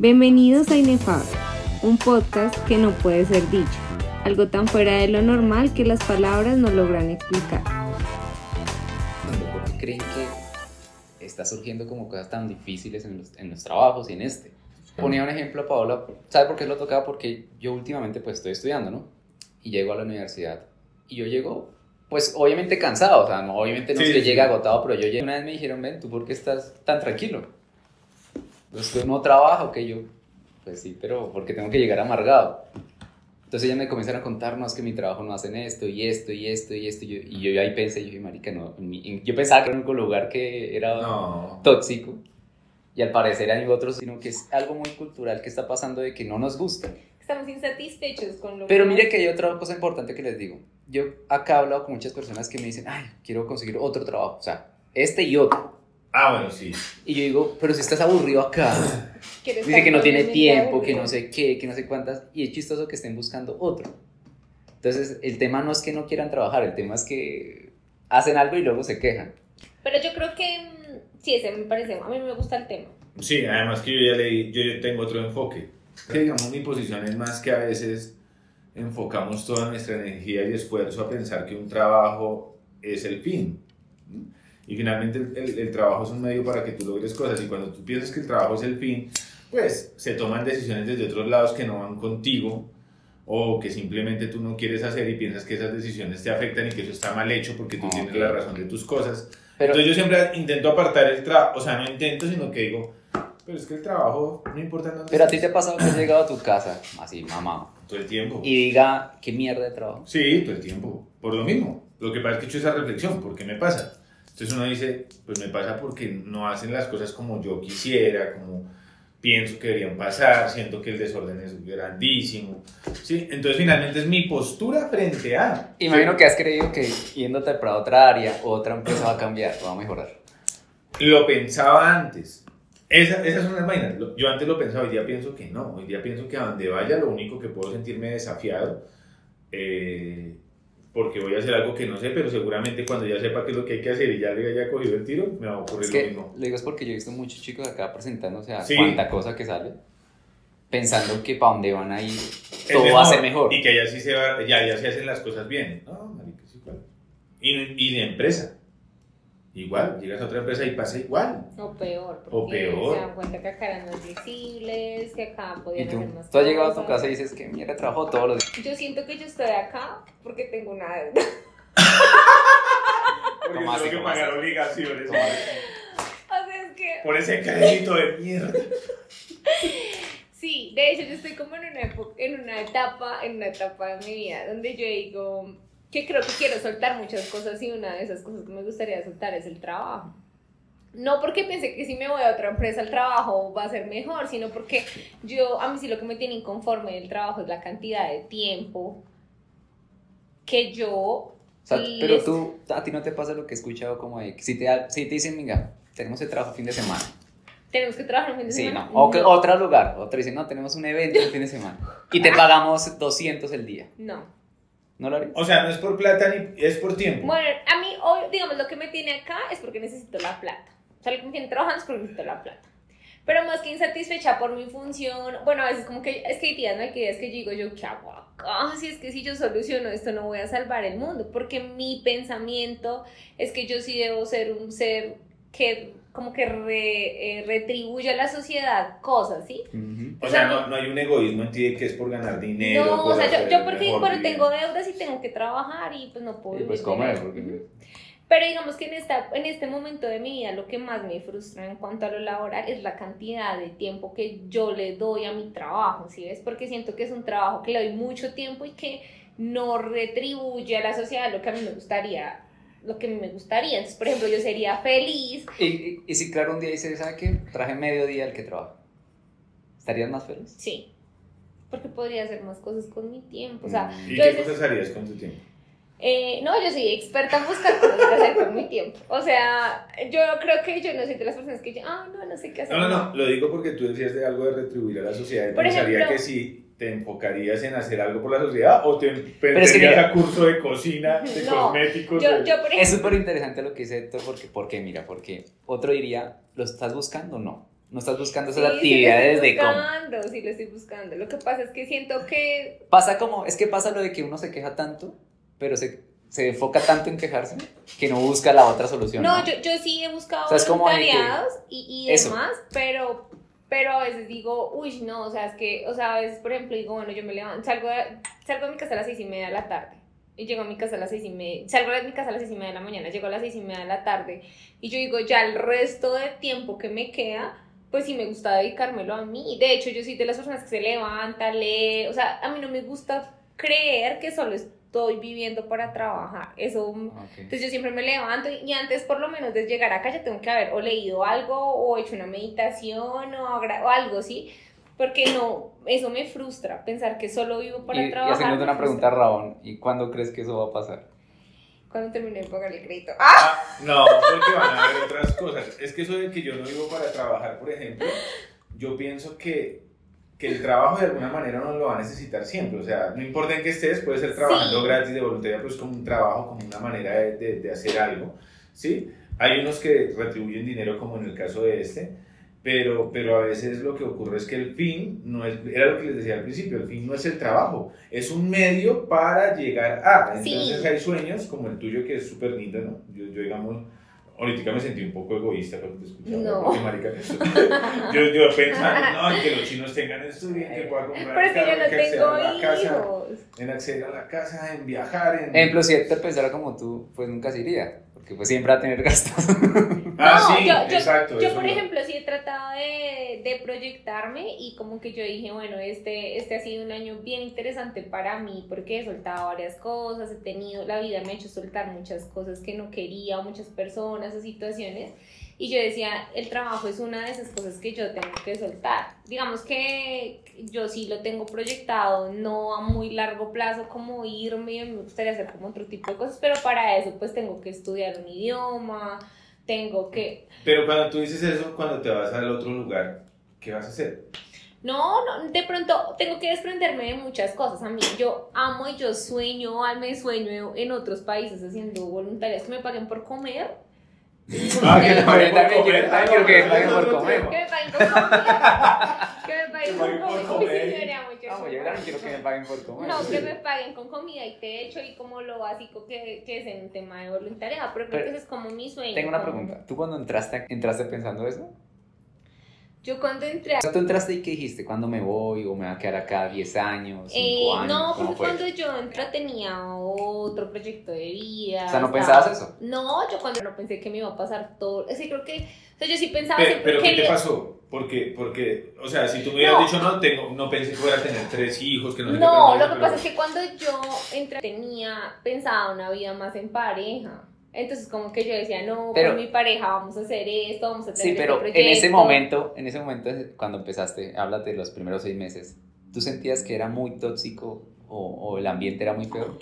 Bienvenidos a Inefable, un podcast que no puede ser dicho, algo tan fuera de lo normal que las palabras no logran explicar. ¿Por qué creen que está surgiendo como cosas tan difíciles en los, en los trabajos y en este? Ponía un ejemplo a Paola, ¿sabe por qué lo tocaba? Porque yo últimamente pues estoy estudiando, ¿no? Y llego a la universidad y yo llego pues obviamente cansado, o sea, no, obviamente no es que llegue agotado, pero yo llegué, una vez me dijeron, ven, ¿tú por qué estás tan tranquilo? Pues que no trabajo, que yo, pues sí, pero porque tengo que llegar amargado. Entonces ya me comenzaron a contar, no, es que mi trabajo no hacen esto, y esto, y esto, y esto, y yo, y yo ahí pensé, yo dije, marica, no, yo pensaba que era un lugar que era tóxico, y al parecer hay otros, sino que es algo muy cultural que está pasando de que no nos gusta. Estamos insatisfechos con lo Pero mire que hay otra cosa importante que les digo. Yo acá he hablado con muchas personas que me dicen, ay, quiero conseguir otro trabajo, o sea, este y otro. Ah, bueno, sí. Y yo digo, pero si estás aburrido acá. Dice que no tiene tiempo, que no sé qué, que no sé cuántas. Y es chistoso que estén buscando otro. Entonces, el tema no es que no quieran trabajar, el tema es que hacen algo y luego se quejan. Pero yo creo que mm, sí, ese me parece, a mí me gusta el tema. Sí, además que yo ya leí, yo, yo tengo otro enfoque. Que digamos, mi posición es más que a veces enfocamos toda nuestra energía y esfuerzo a pensar que un trabajo es el fin. Y finalmente el, el, trabajo es un medio para que tú logres cosas. Y cuando tú piensas que el trabajo es el fin, pues se toman decisiones desde otros lados que no van contigo o que simplemente tú no quieres hacer y piensas que esas decisiones te afectan y que eso está mal hecho porque tú tienes la razón de tus cosas. Pero, Entonces yo siempre intento apartar el trabajo, o sea, no intento, sino que digo, pero es que el trabajo no importa dónde Pero a ti te ha pasado que has llegado a tu casa, así, mamá. Todo el tiempo. Y diga, ¿qué mierda de trabajo? Sí, todo el tiempo. Por lo mismo. Lo que pasa es que he hecho esa reflexión, ¿por qué me pasa? Entonces uno dice, pues me pasa porque no hacen las cosas como yo quisiera, como pienso que deberían pasar, siento que el desorden es grandísimo. ¿sí? Entonces finalmente es mi postura frente a... Imagino que has creído que yéndote para otra área, otra empresa va a cambiar, va a mejorar. Lo pensaba antes. Esa, esas son las vainas. Yo antes lo pensaba, hoy día pienso que no. Hoy día pienso que a donde vaya lo único que puedo sentirme desafiado eh, porque voy a hacer algo que no sé, pero seguramente cuando ya sepa qué es lo que hay que hacer y ya le haya cogido el tiro, me va a ocurrir lo mismo. Lo digo es porque yo he visto muchos chicos acá presentándose a cuánta cosa que sale, pensando que para donde van a ir todo va a ser mejor. Y que allá sí se, va, ya, ya se hacen las cosas bien. No, marica, es igual. Y, y la empresa. Igual, llegas a otra empresa y pasa igual. O peor. O peor. Se dan cuenta que acá eran más visibles, que acá podían hacer más Tú has llegado a tu casa y dices que mira, trabajo todos los días. Yo siento que yo estoy acá porque tengo una deuda. porque tengo que pagar obligaciones. O sea, es que... Por ese crédito de mierda. Sí, de hecho yo estoy como en una, en una etapa, en una etapa de mi vida donde yo digo que creo que quiero soltar muchas cosas y una de esas cosas que me gustaría soltar es el trabajo. No porque pensé que si me voy a otra empresa el trabajo va a ser mejor, sino porque yo, a mí sí lo que me tiene inconforme del trabajo es la cantidad de tiempo que yo... O sea, pero tú, a ti no te pasa lo que he escuchado como de, si te, si te dicen, venga, tenemos el trabajo fin de semana. Tenemos que trabajar un fin de sí, semana. No. O que, otro lugar, otro dice, no, tenemos un evento el fin de semana. Y te pagamos 200 el día. No. ¿No lo haría? O sea, no es por plata ni es por tiempo. Bueno, a mí hoy, digamos, lo que me tiene acá es porque necesito la plata. O sea, lo que me tiene trabajando es porque necesito la plata. Pero más que insatisfecha por mi función, bueno, a veces como que es que hay días, ¿no? Hay días que digo yo, ¿qué hago acá? Si es que si yo soluciono esto no voy a salvar el mundo, porque mi pensamiento es que yo sí debo ser un ser que como que re, eh, retribuye a la sociedad cosas, ¿sí? O, sea, no, no, hay un egoísmo en ti que es por ganar dinero. No, o sea, yo, yo porque bueno, tengo deudas y tengo que trabajar y pues no puedo... Y pues comer, porque... Pero digamos que en, esta, en este momento de mi vida lo que más me frustra en cuanto a lo laboral es la cantidad de tiempo que yo le doy a mi trabajo, ¿sí ves? Porque siento que es un trabajo que le doy mucho tiempo y que no retribuye a la sociedad lo que a mí me gustaría lo que me gustaría. Entonces, por ejemplo, yo sería feliz. Y, y, si claro un día dice, ¿sabes qué? Traje medio día el que trabajo. ¿Estarías más feliz? Sí. Porque podría hacer más cosas con mi tiempo. O sea, ¿Y qué cosas harías con tu tiempo? Eh, no, yo soy experta en buscar cosas que hacer con mi tiempo. O sea, yo creo que yo no soy de las personas que dicen, ah, no, no sé qué hacer. No, no, no, lo digo porque tú decías de algo de retribuir a la sociedad. Y por pensaría ejemplo, que sí ¿Te enfocarías en hacer algo por la sociedad o te meterías a curso de cocina, de cosméticos? Yo, yo, es súper interesante lo que dice Héctor, porque, porque, mira, porque otro diría, ¿lo estás buscando? No. No estás buscando Sí, esas sí lo actividades estoy de cómo. buscando, sí lo estoy buscando. Lo que pasa es que siento que Pasa como, es que pasa lo de que uno se queja tanto, pero se, se enfoca tanto en quejarse que no busca la otra solución. No, ¿no? yo, yo sí he buscado O sea, de que- voluntariados y, y Eso. demás, pero, pero a veces digo, uy, no, o sea, es que, o sea, a veces, por ejemplo, digo, bueno, yo me levanto, salgo de, salgo de mi casa a las seis y media de la tarde. Y llego a mi casa a las seis y media, salgo de mi casa a las seis y media de la mañana, llego a las seis y media de la tarde. Y yo digo, ya el resto de tiempo que me queda, pues sí me gusta dedicármelo a mí. De hecho, yo soy de las personas que se levanta, lee, o sea, a mí no me gusta creer que solo estoy viviendo para trabajar. Eso Ok. entonces yo siempre me levanto y antes por lo menos de llegar acá ya tengo que haber o leído algo o hecho una meditación o, algo, ¿sí? Porque no, eso me frustra, pensar que solo vivo para Y, y trabajar. haciendo una pregunta. Rabón, ¿y cuándo crees que eso va a pasar? Cuando termine de pagar el crédito. ¡Ah! Ah, no, porque van a haber otras cosas. Es que eso de que yo no vivo para trabajar, por ejemplo, yo pienso que, que el trabajo de alguna manera uno lo va a necesitar siempre. O sea, no importa en qué estés, puedes ser trabajando Sí. gratis de voluntaria, pues como un trabajo, como una manera de, de- de hacer algo. ¿sí? Hay unos que retribuyen dinero, como en el caso de este, pero, pero a veces lo que ocurre es que el fin no es, era lo que les decía al principio, el fin no es el trabajo, es un medio para llegar a. Entonces Sí. hay sueños como el tuyo que es súper lindo, ¿no? Yo, yo, digamos, ahorita me sentí un poco egoísta cuando te escuchaba. No. porque, marica, yo, yo pensando, no, que los chinos tengan esto bien, que pueda comprar Pero es que yo no tengo casa, en acceder a la casa, en viajar, en... Ejemplo, si él te pensara como tú, pues nunca se iría, porque pues siempre va a tener gastos. Ah, No, sí, yo- yo- exacto. Yo, por lo- ejemplo, sí he tratado de, de proyectarme y como que yo dije, bueno, este, este ha sido un año bien interesante para mí porque he soltado varias cosas, he tenido, la vida me ha hecho soltar muchas cosas que no quería, muchas personas o situaciones. Y yo decía, el trabajo es una de esas cosas que yo tengo que soltar. Digamos que yo sí lo tengo proyectado, no a muy largo plazo como irme, me gustaría hacer como otro tipo de cosas, pero para eso pues tengo que estudiar un idioma, tengo que... Pero cuando tú dices eso, cuando te vas al otro lugar, ¿qué vas a hacer? No, no, de pronto tengo que desprenderme de muchas cosas. A mí, yo amo y yo sueño, me sueño en otros países haciendo voluntarias que me paguen por comer. Ah, que por también quiero- también que me paguen por comer. Que me paguen con comida. Que me paguen por comida. Sí, yo también quiero que me paguen por comer. No, que me paguen con comida y techo y como lo básico que, que es en un tema de voluntariado, pero creo que ese es como mi sueño. Tengo una pregunta. ¿Tú cuando entraste, entraste pensando eso? Yo cuando entré a O sea, ¿tú entraste y qué dijiste? ¿Cuándo me voy? ¿O me va a quedar acá 10 años? 5 Eh, años? no, ¿Cómo porque fue? cuando yo entré tenía otro proyecto de vida. O sea, ¿no estaba- pensabas eso? No, yo cuando no pensé que me iba a pasar todo. Es que creo que. O sea, yo sí pensaba Pero, pero ¿qué te pasó? Porque, porque, o sea, si tú me hubieras No. dicho, no, tengo, no pensé que fuera a tener tres hijos, que no No, lo que pasa es que cuando yo entré tenía pensaba una vida más en pareja. Entonces como que yo decía, no, Pero- con mi pareja vamos a hacer esto, vamos a tener Sí, pero este en proyecto. ese momento, en ese momento cuando empezaste, hablas de los primeros seis meses, ¿tú sentías que era muy tóxico o, o el ambiente era muy feo?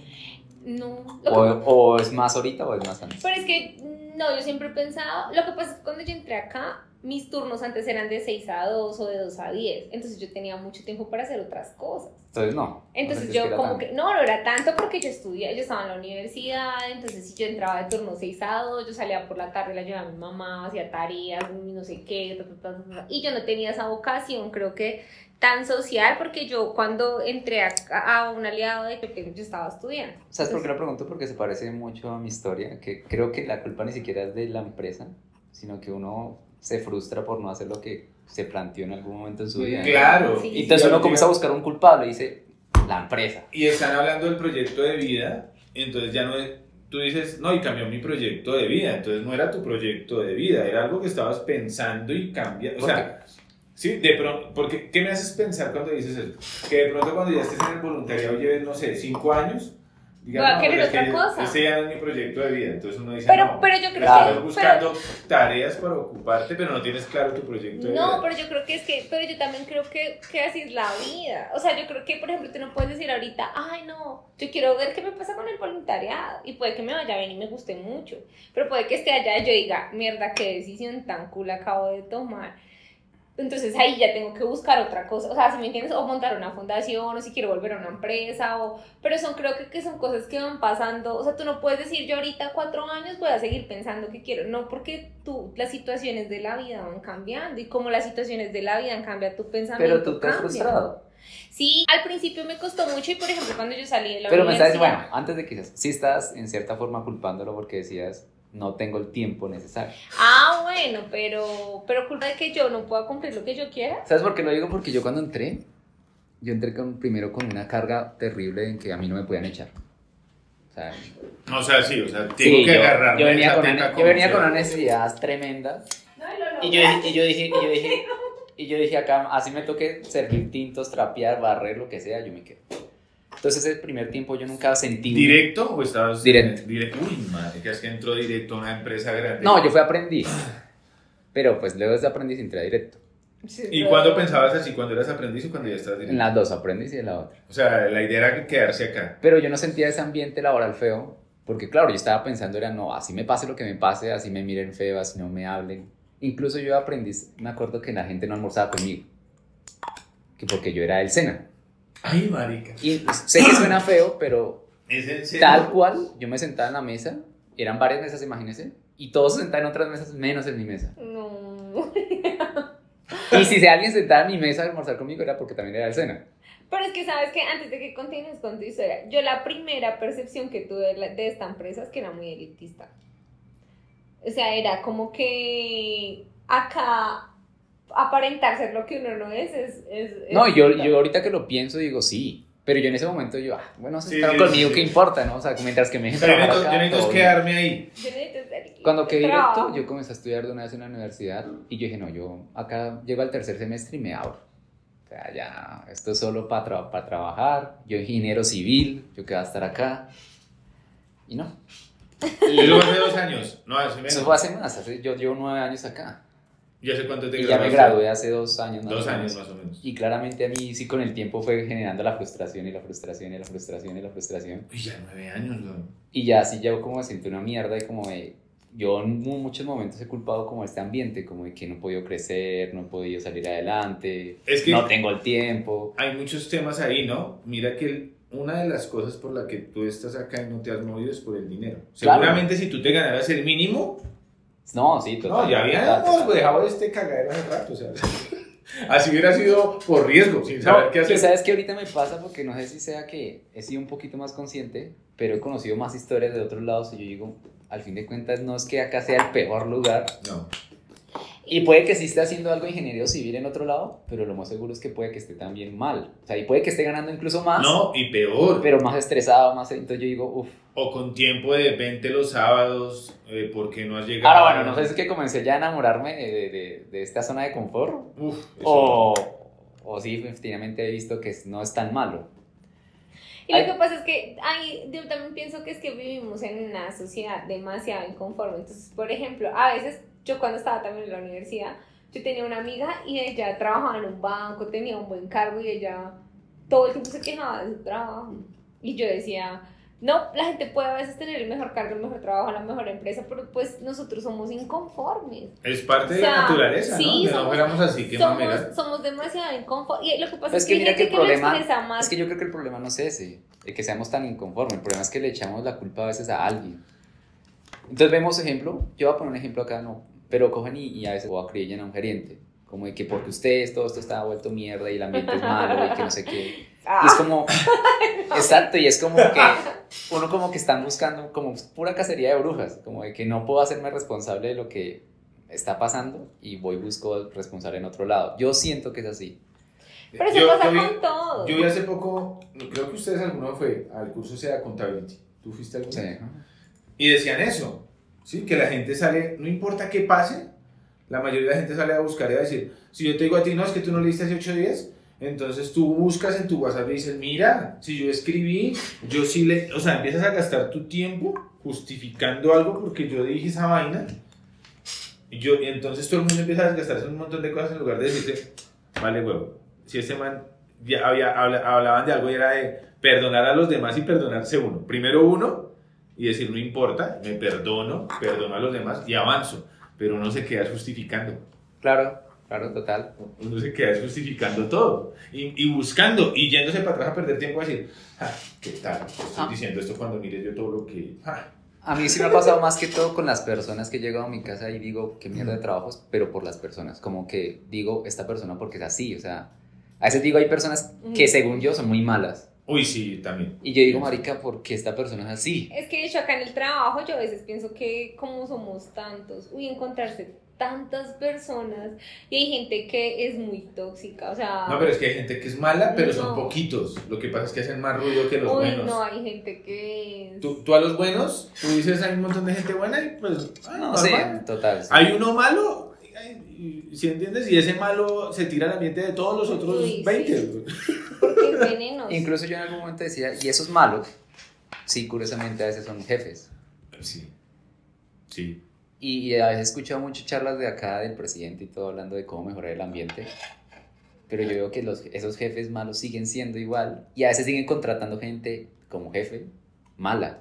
No, lo ¿O, que- o es más ahorita o es más antes? pero es que no, yo siempre he pensado, lo que pasa es que cuando yo entré acá, mis turnos antes eran de 6 a 2 o de 2 a 10, entonces yo tenía mucho tiempo para hacer otras cosas. Entonces no. no Entonces sentías yo como tan- que, no, no era tanto porque yo estudiaba, yo estaba en la universidad, entonces si yo entraba de turno 6 a 2, yo salía por la tarde, la llevaba a mi mamá, hacía tareas, no sé qué, ta, ta, ta, y yo no tenía esa vocación, creo que tan social, porque yo cuando entré a, a un aliado de pequeño, yo estaba estudiando. ¿Sabes por qué Entonces, lo pregunto? Porque se parece mucho a mi historia, que creo que la culpa ni siquiera es de la empresa, sino que uno se frustra por no hacer lo que se planteó en algún momento en su vida. Claro. Sí. Y entonces uno comienza a buscar un culpable y dice, la empresa. Y están hablando del proyecto de vida, entonces ya no es, tú dices, no, y cambió mi proyecto de vida, entonces no era tu proyecto de vida, era algo que estabas pensando y cambiando, o ¿Por sea, sí, de pronto, porque, ¿qué me haces pensar cuando dices eso? Que de pronto cuando ya estés en el voluntariado lleves, no sé, cinco años, digas, Voy a querer pero es que otra yo- cosa. Este ya no es mi proyecto de vida, entonces uno dice, Pero, no, pero yo creo Claro. estás que... buscando tareas para ocuparte, pero no tienes claro tu proyecto de pero- no, vida. pero yo creo que es que, pero yo también creo que, que así es la vida. O sea, yo creo que, por ejemplo, tú no puedes decir ahorita, ay, no, yo quiero ver qué me pasa con el voluntariado. Y puede que me vaya bien y me guste mucho. Pero puede que esté allá y yo diga, mierda, qué decisión tan cool acabo de tomar. Entonces ahí ya tengo que buscar otra cosa, o sea, si me entiendes, o montar una fundación, o si quiero volver a una empresa, o, pero son creo que, que son cosas que van pasando, o sea, tú no puedes decir yo ahorita cuatro años voy a seguir pensando que quiero, no, porque tú, las situaciones de la vida van cambiando, y como las situaciones de la vida cambian tu pensamiento. Pero tú te has cambia. frustrado. Sí, al principio me costó mucho, y por ejemplo, cuando yo salí de la Pero me universidad... estás, bueno, antes de que sí estás en cierta forma culpándolo porque decías, no tengo el tiempo necesario. Ah, bueno, pero, pero culpa de que yo no pueda cumplir lo que yo quiera. ¿Sabes por qué lo digo? Porque yo cuando entré, yo entré con, primero con una carga terrible en que a mí no me podían echar. O sea, O sea, sí, o sea, tengo sí, que yo, agarrarme yo venía, con una, yo venía con una necesidad tremenda y yo, dije- y yo dije, y yo dije, y yo dije acá, así me toque servir tintos, trapear, barrer, lo que sea, yo me quedo. Entonces ese primer tiempo yo nunca sentí... ¿Directo o estabas? Directo. directo. Uy, madre, que es que entró directo a una empresa grande. No, yo fui aprendiz. Pero pues luego de ese aprendiz entré directo. ¿Y cuándo pensabas así? ¿Cuando eras aprendiz o cuando ya estabas directo? En las dos, aprendiz y en la otra. O sea, la idea era quedarse acá. Pero yo no sentía ese ambiente laboral feo, porque claro, yo estaba pensando, era no, así me pase lo que me pase, así me miren feo, así no me hablen. Incluso yo aprendí, me acuerdo que la gente no almorzaba conmigo, que porque yo era del SENA. Ay, marica. Y sé que suena feo, pero ¿Es tal cual, yo me sentaba en la mesa, eran varias mesas, imagínense, y todos se sentaban en otras mesas menos en mi mesa. Y si alguien sentaba en mi mesa a almorzar conmigo era porque también era del SENA. Pero es que sabes que antes de que continúes con tu historia, yo la primera percepción que tuve de, la- de esta empresa es que era muy elitista. O sea, era como que acá aparentar ser lo que uno no es es... es- es- No, yo, yo ahorita que lo pienso digo sí, pero yo en ese momento yo, ah, bueno, se Sí, sí, conmigo, sí. ¿qué importa, no? O sea, mientras que me dejen Pero yo necesito, acá, yo bien. quedarme ahí. Yo necesito Cuando quedé directo, yo comencé a estudiar de una vez en la universidad y yo dije, no, yo acá llego al tercer semestre y me abro. O sea, ya, esto es solo para trabajar. Yo ingeniero civil, yo que voy a estar acá. Y no. Y Eso fue hace dos años. No, hace menos. eso fue hace más, hace- yo llevo nueve años acá. ¿Y hace cuánto te Y ya me graduaste? gradué hace dos años. más Dos años más o menos. Y claramente a mí sí con el tiempo fue generando la frustración y la frustración y la frustración y la frustración. Uy, ya nueve años, ¿no? Y ya así yo como me siento una mierda y como de, yo en mu- muchos momentos he culpado como este ambiente, como de que no he podido crecer, no he podido salir adelante, Es que- no tengo el tiempo. Hay muchos temas ahí, ¿no? Mira que el- una de las cosas por la que tú estás acá y no te has movido es por el dinero. Claro. Seguramente si tú te ganaras el mínimo, No, sí, total. no, ya habíamos dejado este cagadero hace rato, o sea. Así hubiera sido por riesgo, sin saber No, qué hacer. sabes que ahorita me pasa porque no sé si sea que he sido un poquito más consciente, pero he conocido más historias de otros lados y yo digo, al fin de cuentas no es que acá sea el peor lugar, No. Y puede que sí esté haciendo algo de ingeniero civil en otro lado, pero lo más seguro es que puede que esté también mal. O sea, y puede que esté ganando incluso más, No, y peor. pero más estresado, más... Entonces yo digo, uff. O con tiempo de 20 los sábados, eh, porque no has llegado. Ahora, bueno, no sé si es que comencé ya a enamorarme de, de- de- de esta zona de confort, Uf, o, o sí, efectivamente he visto que no es tan malo. Y lo que pasa es que ay, yo también pienso que es que vivimos en una sociedad demasiado inconforme. Entonces, por ejemplo, a veces yo cuando estaba también en la universidad, yo tenía una amiga y ella trabajaba en un banco, tenía un buen cargo y ella todo el tiempo se quejaba de su trabajo. Y yo decía, no, la gente puede a veces tener el mejor cargo, el mejor trabajo, la mejor empresa, pero pues nosotros somos inconformes. Es parte de O sea, la naturaleza, sí, ¿no? Que no somos- fuéramos así, qué. Somos, somos demasiado inconformes. Y lo que pasa Pues es que que, mira que el que lo problema- expresa más. Es que yo creo que el problema no es ese, el que seamos tan inconformes, el problema es que le echamos la culpa a veces a alguien. Entonces vemos ejemplo, yo voy a poner un ejemplo acá, no, pero cogen y, y a veces o acribillan a un gerente, como de que porque ustedes todo esto está vuelto mierda y el ambiente es malo y que no sé qué. Y es como, exacto, y es como que uno como que están buscando como pura cacería de brujas, como de que no puedo hacerme responsable de lo que está pasando y voy busco responsable en otro lado. Yo siento que es así. Pero eso Yo- pasa yo vi- con todo. Yo vi hace poco, creo que ustedes alguno fue al curso sea Accountability. ¿Tú fuiste alguno? Sí. Y decían eso, ¿sí? Que la gente sale, no importa qué pase, la mayoría de la gente sale a buscar y a decir, si yo te digo a ti, no, es que tú no leíste hace ocho días, entonces tú buscas en tu WhatsApp y dices, mira, si yo escribí, yo sí le, o sea, empiezas a gastar tu tiempo justificando algo porque yo dije esa vaina, y, yo, y entonces todo el mundo empieza a gastarse un montón de cosas en lugar de decirte, vale huevo, si este man, ya había, habla- hablaban de algo y era de perdonar a los demás y perdonarse uno, primero uno, y decir, no importa, me perdono, perdono a los demás y avanzo, pero uno se queda justificando. Claro. Claro, total. Uno se queda justificando todo y, y buscando y yéndose para atrás a perder tiempo a decir, ah, ¿qué tal? Estoy Ah. diciendo esto cuando mire yo todo lo que... ah". A mí sí me ha pasado más que todo con las personas que he llegado a mi casa y digo, qué mierda de trabajos, pero por las personas. Como que digo, esta persona porque es así, o sea, a veces digo, hay personas que según yo son muy malas. Uy, sí, también. Y yo digo, marica, ¿por qué esta persona es así? Es que de hecho acá en el trabajo yo a veces pienso que como somos tantos, uy, encontrarse tantas personas y hay gente que es muy tóxica, o sea... No, pero es que hay gente que es mala, pero son poquitos. Lo que pasa es que hacen más ruido que los uy, buenos. no, hay gente que es... Tú, tú a los buenos, tú dices hay un montón de gente buena y pues, ah, No, normal. sí, total. sí. Hay uno malo, si entiendes, y ese malo se tira al ambiente de todos los otros Uy, sí. 20. Porque es. Incluso yo en algún momento decía, y esos malos, sí, curiosamente a veces son jefes. Sí. Sí. Y, y a veces he escuchado muchas charlas de acá del presidente y todo hablando de cómo mejorar el ambiente. Pero yo veo que los, esos jefes malos siguen siendo igual y a veces siguen contratando gente como jefe mala.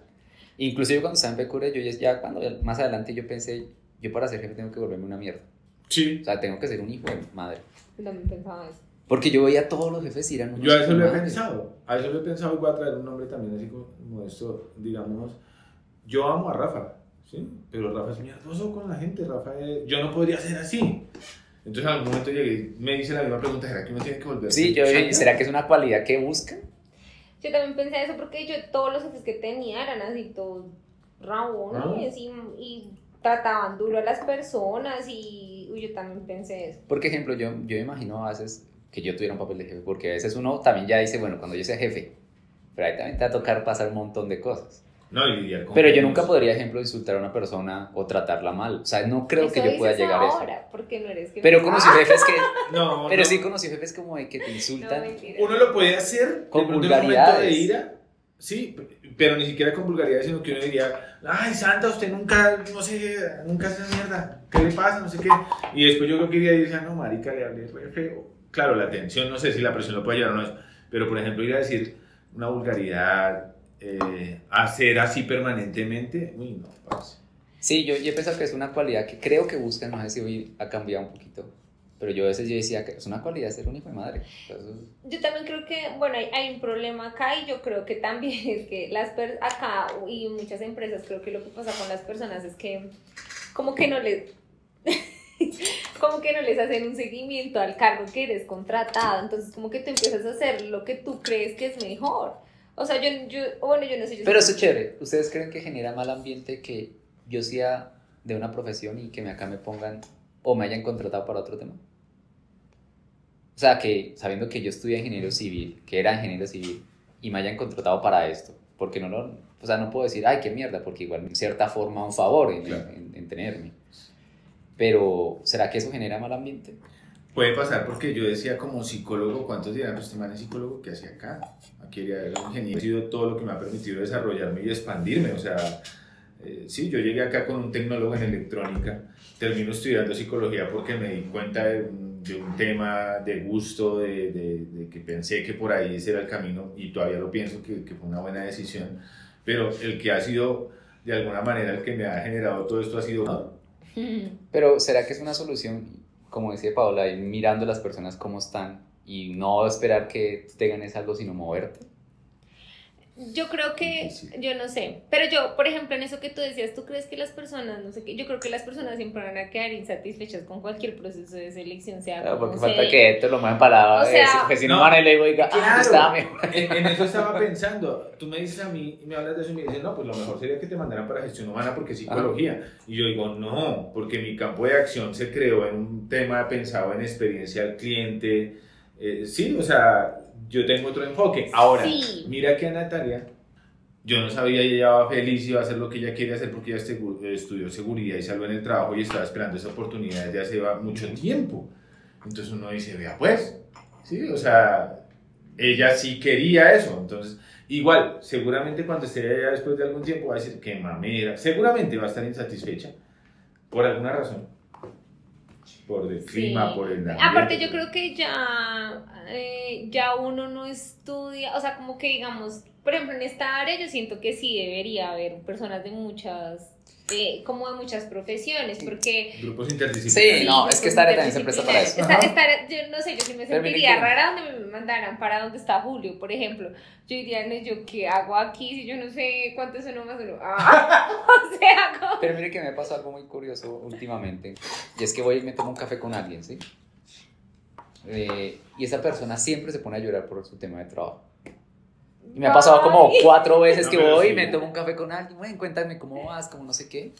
Inclusive cuando estaba en Pecure, yo ya, ya cuando más adelante yo pensé, yo para ser jefe tengo que volverme una mierda. Sí. O sea, tengo que ser un hijo de madre. Yo también pensaba eso. Porque yo veía a todos los jefes eran unos Yo a eso lo he pensado. A eso lo he pensado y voy a traer un nombre también así como esto, digamos. Yo amo a Rafa, ¿sí? Pero Rafa es mierdoso con la gente. Rafa es- Yo no podría ser así. Entonces en algún momento llegué y me hice la misma pregunta, ¿será que uno tiene que volver? Sí, yo, ¿será que es una cualidad que buscan? Yo también pensé eso porque yo todos los jefes que tenía eran así todos rabones y, y trataban duro a las personas y uy, yo también pensé eso. Por ejemplo, yo, yo me imagino a veces que yo tuviera un papel de jefe, porque a veces uno también ya dice, bueno, cuando yo sea jefe, pero ahí también te va a tocar pasar un montón de cosas. No, y lidiar con Pero yo nunca podría, ejemplo, insultar a una persona o tratarla mal. O sea, no creo Eso que yo pueda llegar a eso. ahora, porque no eres jefe. Pero conocí jefes que... No, Pero no. sí conocí jefes como de que te No, insultan. mentira. Uno lo puede hacer Con de vulgaridades. de ira, sí, pero ni siquiera con vulgaridad, sino que uno diría, ay, Santa, usted nunca, no sé, nunca hace mierda, ¿qué le pasa? No sé qué. Y después yo creo que iría y decir, no, marica, le hablé re feo. Claro, la tensión, no sé si la presión lo puede llevar o no, pero por ejemplo, ir a decir una vulgaridad, eh, hacer así permanentemente, uy, no, parce. Sí, yo, yo he pensado que es una cualidad que creo que buscan, no sé si hoy ha cambiado un poquito. Pero yo a veces yo decía que es una cualidad ser un hijo de madre. Entonces, Yo también creo que, bueno, hay, hay un problema acá y yo creo que también es que las per acá y muchas empresas creo que lo que pasa con las personas es que como que no les como que no les hacen un seguimiento al cargo que eres contratado, entonces como que tú empiezas a hacer lo que tú crees que es mejor. O sea, yo, yo bueno, yo no sé, yo Pero eso es chévere. ¿Ustedes creen que genera mal ambiente que yo sea de una profesión y que acá me pongan o me hayan contratado para otro tema? O sea, que sabiendo que yo estudié ingeniero civil, que era ingeniero civil, y me hayan contratado para esto, porque no lo, o sea, no puedo decir, ay, qué mierda, porque igual en cierta forma un favor en, Claro. en- en tenerme. Pero, ¿será que eso genera mal ambiente? Puede pasar porque yo decía como psicólogo, ¿cuántos dirán, pues este man es psicólogo, ¿qué hacía acá? Aquí era era un ingeniero, ha sido todo lo que me ha permitido desarrollarme y expandirme, o sea, eh, sí, yo llegué acá con un tecnólogo en electrónica, termino estudiando psicología porque me di cuenta de un, de un tema de gusto, de, de- de que pensé que por ahí ese era el camino y todavía lo pienso que, que fue una buena decisión, pero el que ha sido de alguna manera el que me ha generado todo esto ha sido... Pero, ¿será que es una solución, como decía Paola, ir mirando a las personas cómo están y no esperar que te ganes algo, sino moverte? Yo creo que, yo no sé, pero yo, por ejemplo, en eso que tú decías, ¿tú crees que las personas, no sé qué, yo creo que las personas siempre van a quedar insatisfechas con cualquier proceso de selección, sea Claro, porque falta sea. que te lo muevan para O sea, porque si no, no. van y le digo, diga, ah, Claro. estaba mejor. En, en eso estaba pensando. Tú me dices a mí y me hablas de eso y me dices, no, pues lo mejor sería que te mandaran para gestión humana porque es psicología. Y yo digo, no, porque mi campo de acción se creó en un tema pensado en experiencia al cliente. Eh, sí, o sea, yo tengo otro enfoque. Ahora, Sí. mira que a Natalia, yo no sabía, ella va feliz y va a hacer lo que ella quiere hacer porque ella estudió seguridad y salió en el trabajo y estaba esperando esa oportunidad desde hace mucho tiempo. Entonces uno dice, vea pues, sí, o sea, ella sí quería eso. Entonces, igual, seguramente cuando esté allá después de algún tiempo va a decir, qué mamera, seguramente va a estar insatisfecha por alguna razón. Por el clima, Sí. por el... Aparte ambiente, yo por- creo que ya, eh, ya uno no estudia, o sea, como que digamos, por ejemplo, en esta área yo siento que sí debería haber personas de muchas eh, como de muchas profesiones, porque... Grupos interdisciplinarios. Sí, no, es que esta área también se presta para eso. Esta- esta yo no sé, yo sí me sentiría rara donde me mandaran para donde está Julio, por ejemplo. Yo diría, no, yo qué hago aquí si yo no sé cuánto es uno más uno. Ah, o sea, como- Pero mire que me pasó algo muy curioso últimamente. Y es que voy y me tomo un café con alguien, ¿sí? Eh, y esa persona siempre se pone a llorar por su tema de trabajo. Y me ha pasado como cuatro veces No, que voy sí. y me tomo un café con alguien. Bueno, cuéntame cómo vas, cómo no sé qué.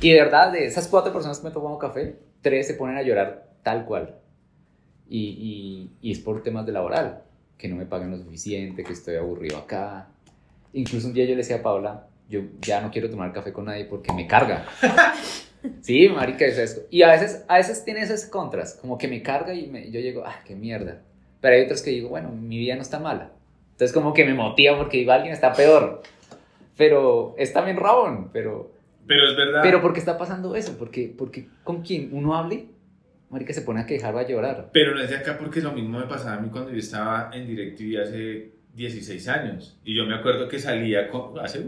Y de verdad, de esas cuatro personas que me toman café, tres se ponen a llorar tal cual. Y, y, y es por temas de laboral, que no me pagan lo suficiente, que estoy aburrido acá. Incluso un día yo le decía a Paula, yo ya no quiero tomar café con nadie porque me carga. Sí, marica, es eso. Y a veces, a veces tiene esas contras, como que me carga y me- yo digo, ah, qué mierda. Pero hay otros que digo, bueno, mi vida no está mala. Entonces como que me motiva porque digo, alguien está peor. Pero es también rabón, pero... Pero es verdad. Pero ¿por qué está pasando eso? Porque, porque con quien uno hable, marica se pone a quejar, va a llorar. Pero no es de acá porque lo mismo me pasaba a mí cuando yo estaba en DirecTV hace 16 años. Y yo me acuerdo que salía con... Hace...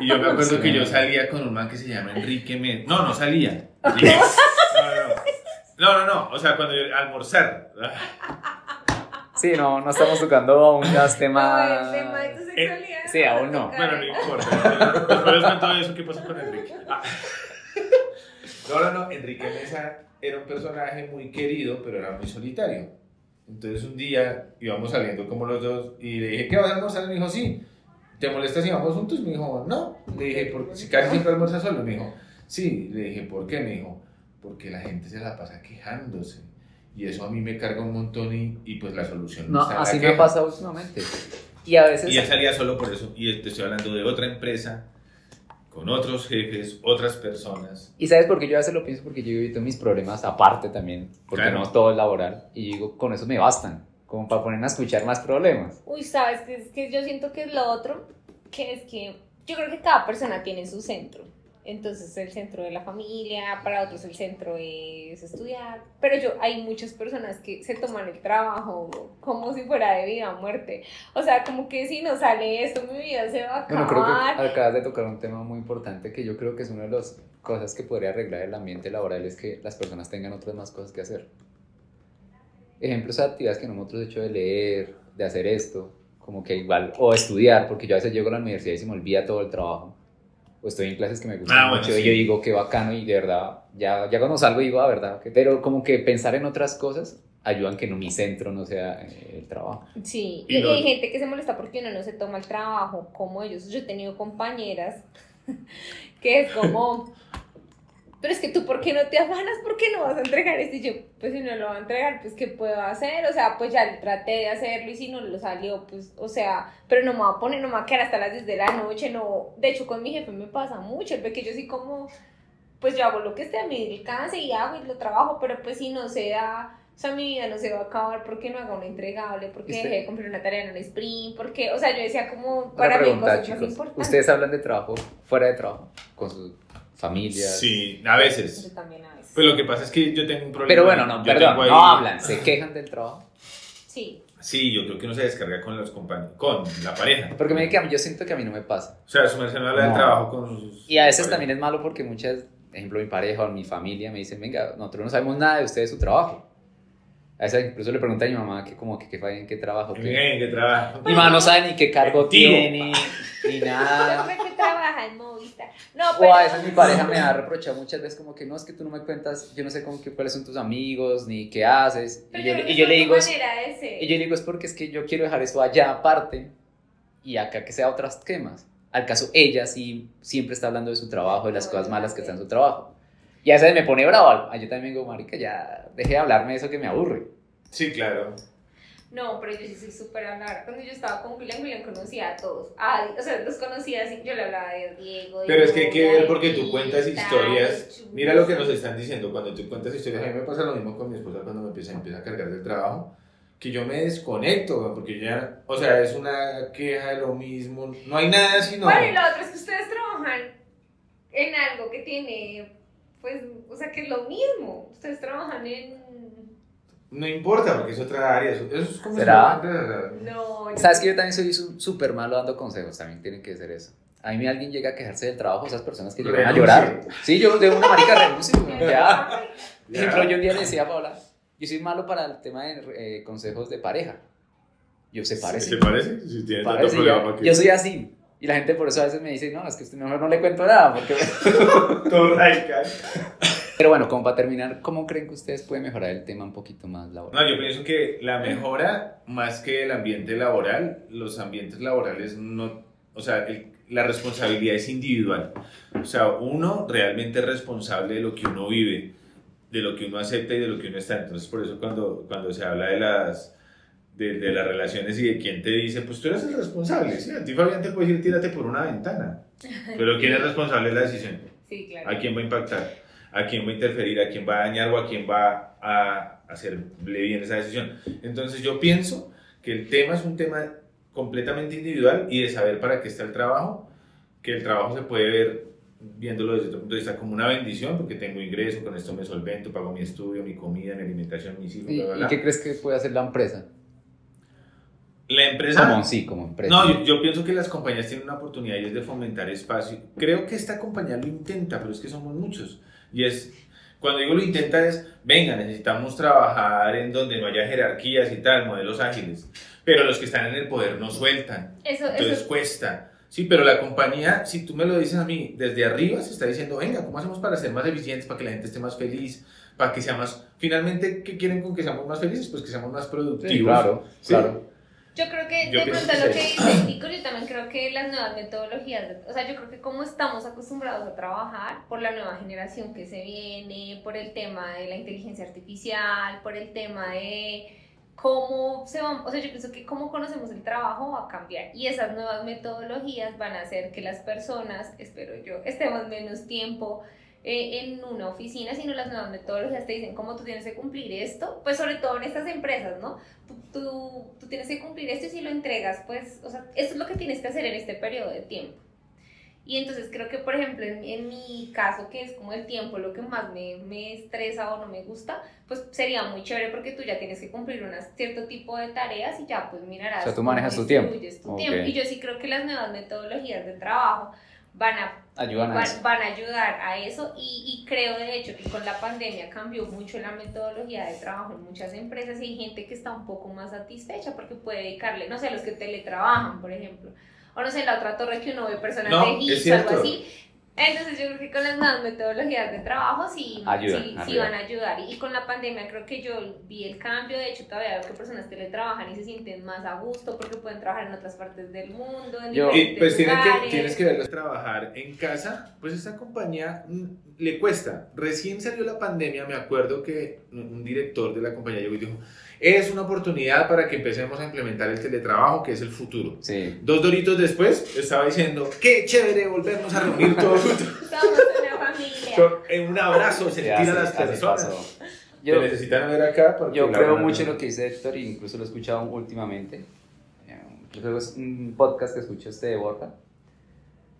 y yo me acuerdo que yo salía con un man que se llama Enrique Men... No, no salía. No, no, no. No, no, no. O sea, cuando yo... Almorzar. Sí, no, no estamos tocando aún los No, temas... el tema de tu sexualidad. sí, aún no. Bueno, no importa. Después les cuento eso. ¿Qué pasa con Enrique? Ah. No, no, no. Enrique Mesa era un personaje muy querido, pero era muy solitario. Entonces un día íbamos saliendo como los dos y le dije, ¿qué vas a almorzar? Y me dijo, sí. ¿Te molesta si vamos juntos? Me dijo, no. Le dije, ¿por si casi siempre almuerza solo? Me dijo, sí. Le dije, ¿por qué? Me dijo, porque la gente se la pasa quejándose. Y eso a mí me carga un montón y, y pues la solución No, está así me pasado últimamente. Y a veces... Y él salía solo por eso. Y te estoy hablando de otra empresa, con otros jefes, otras personas. Y sabes por qué yo a veces lo pienso porque yo evito mis problemas aparte también, porque Claro. no todo es laboral. Y digo, con eso me bastan, como para ponerme a escuchar más problemas. Uy, sabes que es que yo siento que es lo otro, que es que yo creo que cada persona tiene su centro. Entonces el centro de la familia, para otros el centro es estudiar. Pero yo, hay muchas personas que se toman el trabajo como si fuera de vida o muerte. O sea, como que si no sale esto, mi vida se va a Bueno, acabar. creo que acabas de tocar un tema muy importante que yo creo que es una de las cosas que podría arreglar el ambiente laboral, es que las personas tengan otras más cosas que hacer. Ejemplos de actividades que nosotros hemos hecho de leer, de hacer esto, como que igual, o estudiar, porque yo a veces llego a la universidad y se me olvida todo el trabajo. O estoy en clases que me gustan Ah, bueno, mucho sí. y yo digo qué bacano y de verdad, ya, ya cuando salgo digo, ah, verdad, pero como que pensar en otras cosas ayudan que no mi centro no sea eh, el trabajo. Sí, Y y, lo- hay gente que se molesta porque uno no se toma el trabajo como ellos. Yo he tenido compañeras que es como, pero es que tú, ¿por qué no te afanas? ¿Por qué no vas a entregar esto? Y yo, pues si no lo va a entregar, pues ¿qué puedo hacer? O sea, pues ya traté de hacerlo y si no lo salió, pues, o sea, pero no me va a poner, no me va a quedar hasta las 10 de la noche, no. De hecho, con mi jefe me pasa mucho, el que yo sí como, pues yo hago lo que esté a mi alcance y hago y lo trabajo, pero pues si no se da... O sea, mi vida no se va a acabar porque no hago una entregable, porque Este- dejé de cumplir una tarea en el sprint, porque, o sea, yo decía como para mí pregunta, cosas más chicos. importantes. ¿Ustedes hablan de trabajo fuera de trabajo? Con sus familias. Sí, a veces. Yo también a veces. Pues lo que pasa es que yo tengo un problema. Pero bueno, no, Yo perdón, ahí- no hablan, se quejan del trabajo. Sí. Sí, yo creo que uno se descarga con los compañeros, con la pareja. Porque me, que a mí- yo siento que a mí no me pasa. O sea, su merced no habla del trabajo con sus. Y a veces también es malo porque muchas, ejemplo, mi pareja o mi familia me dicen, venga, nosotros no sabemos nada de usted, de su trabajo. A veces incluso le pregunté a mi mamá que como que, que en qué trabajo. En qué- en qué trabajo. Mi mamá no sabe ni qué cargo tiene, ni nada. No, O pero... a veces mi pareja me ha reprochado muchas veces como que no, es que tú no me cuentas, yo no sé cómo que, cuáles son tus amigos, ni qué haces. pero Y yo, y yo le digo, es- y yo le digo, es porque es que yo quiero dejar eso allá aparte y acá que sea otras temas. Al caso, ella sí siempre está hablando de su trabajo, de las Ah, cosas malas que están en su trabajo. Y a veces me pone bravo. Yo también digo, marica, ya deje de hablarme de eso que me aburre. Sí, claro. No, pero yo sí soy súper hablar. Cuando yo estaba con Julián, Julián conocía a todos. Ah, o sea, los conocía así. Yo le hablaba de Diego. de Pero es que hay que ver porque tú cuentas historias. Mira lo que nos están diciendo. Cuando tú cuentas historias, a mí me pasa lo mismo con mi esposa cuando me empieza, empieza a cargar del trabajo. Que yo me desconecto, porque ya, o sea, es una queja de lo mismo. No hay nada sino. Bueno, y lo otro es que ustedes trabajan en algo que tiene, pues, o sea, que es lo mismo. Ustedes trabajan en... No importa, porque es otra área. Eso, es como. ¿Será? No, Sabes que yo también soy súper malo dando consejos, también tienen que ser eso. a mí alguien llega a quejarse del trabajo, esas personas que llegan a llorar. Sí, yo de una marica renuncio. Ya. Ya. Ejemplo, yo un día le decía a Paola, yo soy malo para el tema de eh, consejos de pareja. Yo se parece. ¿Te parece? Si tanto Parece, problema, yo, yo soy así. Y la gente por eso a veces me dice, no, es que usted mejor no le cuento nada. Porque... Todo radical. Pero bueno, como para terminar, ¿cómo creen que ustedes pueden mejorar el tema un poquito más laboral? No, yo pienso que la mejora, más que el ambiente laboral, los ambientes laborales no, o sea, el- la responsabilidad es individual. O sea, uno realmente es responsable de lo que uno vive, de lo que uno acepta y de lo que uno está. Entonces, por eso cuando, cuando se habla de las, de, de las relaciones y de quién te dice, pues tú eres el responsable. Sí, a ti Fabián te puede decir, tírate por una ventana. Pero ¿quién es responsable de la decisión? Sí, claro. ¿A quién va a impactar? ¿A quién va a interferir? ¿A quién va a dañar o a quién va a hacerle bien esa decisión? Entonces yo pienso que el tema es un tema completamente individual y de saber para qué está el trabajo, que el trabajo se puede ver viéndolo desde otro punto de vista como una bendición, porque tengo ingreso, con esto me solvento, pago mi estudio, mi comida, mi alimentación, mis hijos, ¿Y, bla, bla, y qué crees que puede hacer la empresa? La empresa... Como sí, como empresa. No, yo, yo pienso que las compañías tienen una oportunidad y es de fomentar espacio. Creo que esta compañía lo intenta, pero es que somos muchos. Y es, cuando digo lo intenta es, venga, necesitamos trabajar en donde no haya jerarquías y tal, modelos ágiles. Pero los que están en el poder no sueltan. Eso, Entonces eso, cuesta. Sí, pero la compañía, si tú me lo dices a mí, desde arriba se está diciendo, venga, ¿cómo hacemos para ser más eficientes, para que la gente esté más feliz, para que sea más... Finalmente, ¿qué quieren con que seamos más felices? Pues que seamos más productivos. Sí, claro, Sí. claro. Yo creo que Yo de pronto que lo que dice Nico, yo también creo que las nuevas metodologías, o sea, yo creo que como estamos acostumbrados a trabajar por la nueva generación que se viene, por el tema de la inteligencia artificial, por el tema de cómo se va, o sea, yo pienso que cómo conocemos el trabajo va a cambiar. Y esas nuevas metodologías van a hacer que las personas, espero yo, estemos menos tiempo eh, en una oficina, sino las nuevas metodologías te dicen cómo tú tienes que cumplir esto, pues sobre todo en estas empresas, ¿no? Tú, tú, tú tienes que cumplir esto y si lo entregas, pues, o sea, eso es lo que tienes que hacer en este periodo de tiempo. Y entonces creo que, por ejemplo, en, en mi caso, que es como el tiempo lo que más me, me estresa o no me gusta, pues sería muy chévere porque tú ya tienes que cumplir un cierto tipo de tareas y ya pues mirarás. O sea, tú manejas tu tiempo. tu Ok. tiempo. Y yo sí creo que las nuevas metodologías de trabajo van a Ayudan a van, eso. van a ayudar a eso y, y creo de hecho que con la pandemia cambió mucho la metodología de trabajo en muchas empresas y hay gente que está un poco más satisfecha porque puede dedicarle, no sé, a los que teletrabajan, por ejemplo, o no sé, en la otra torre que uno ve personas No, de GIS o algo así. Entonces yo creo que con las nuevas metodologías de trabajo sí, sí, sí van a ayudar. Y con la pandemia creo que yo vi el cambio, de hecho todavía veo que personas teletrabajan y se sienten más a gusto porque pueden trabajar en otras partes del mundo, en Yo- Y pues tienes que, lugares. tienes que verlo trabajar en casa, pues esta compañía mm, le cuesta. Recién salió la pandemia, me acuerdo que un un director de la compañía llegó y dijo, es una oportunidad para que empecemos a implementar el teletrabajo, que es el futuro. Sí. Dos doritos después estaba diciendo, qué chévere volvernos a reunir todos juntos. Somos una familia. Un abrazo, sentir así- a las personas. pasó. Te Yo, necesitan ver acá. porque yo creo mucho en lo que dice Héctor e incluso lo he escuchado últimamente. Eh, Yo creo que es un podcast que escucho este de Borja,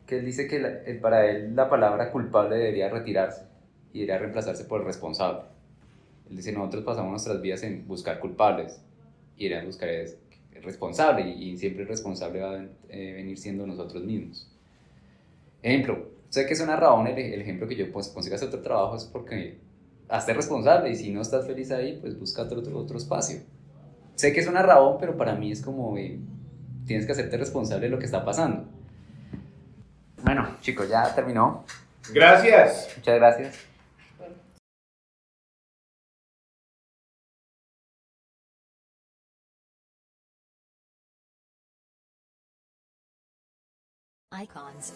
que él dice que la- el- para él la palabra culpable debería retirarse y debería reemplazarse por el responsable. Dice, nosotros pasamos nuestras vidas en buscar culpables y deberían buscar es el responsable y, siempre el responsable va a eh, venir siendo nosotros mismos. Ejemplo, sé que suena rabón el, el ejemplo que yo pues, consigas otro trabajo es porque hazte responsable y si no estás feliz ahí, pues busca otro, otro, otro espacio. Sé que suena rabón, pero para mí es como eh, tienes que hacerte responsable de lo que está pasando. Bueno, chicos, ya terminó. Gracias. Muchas gracias. Icons.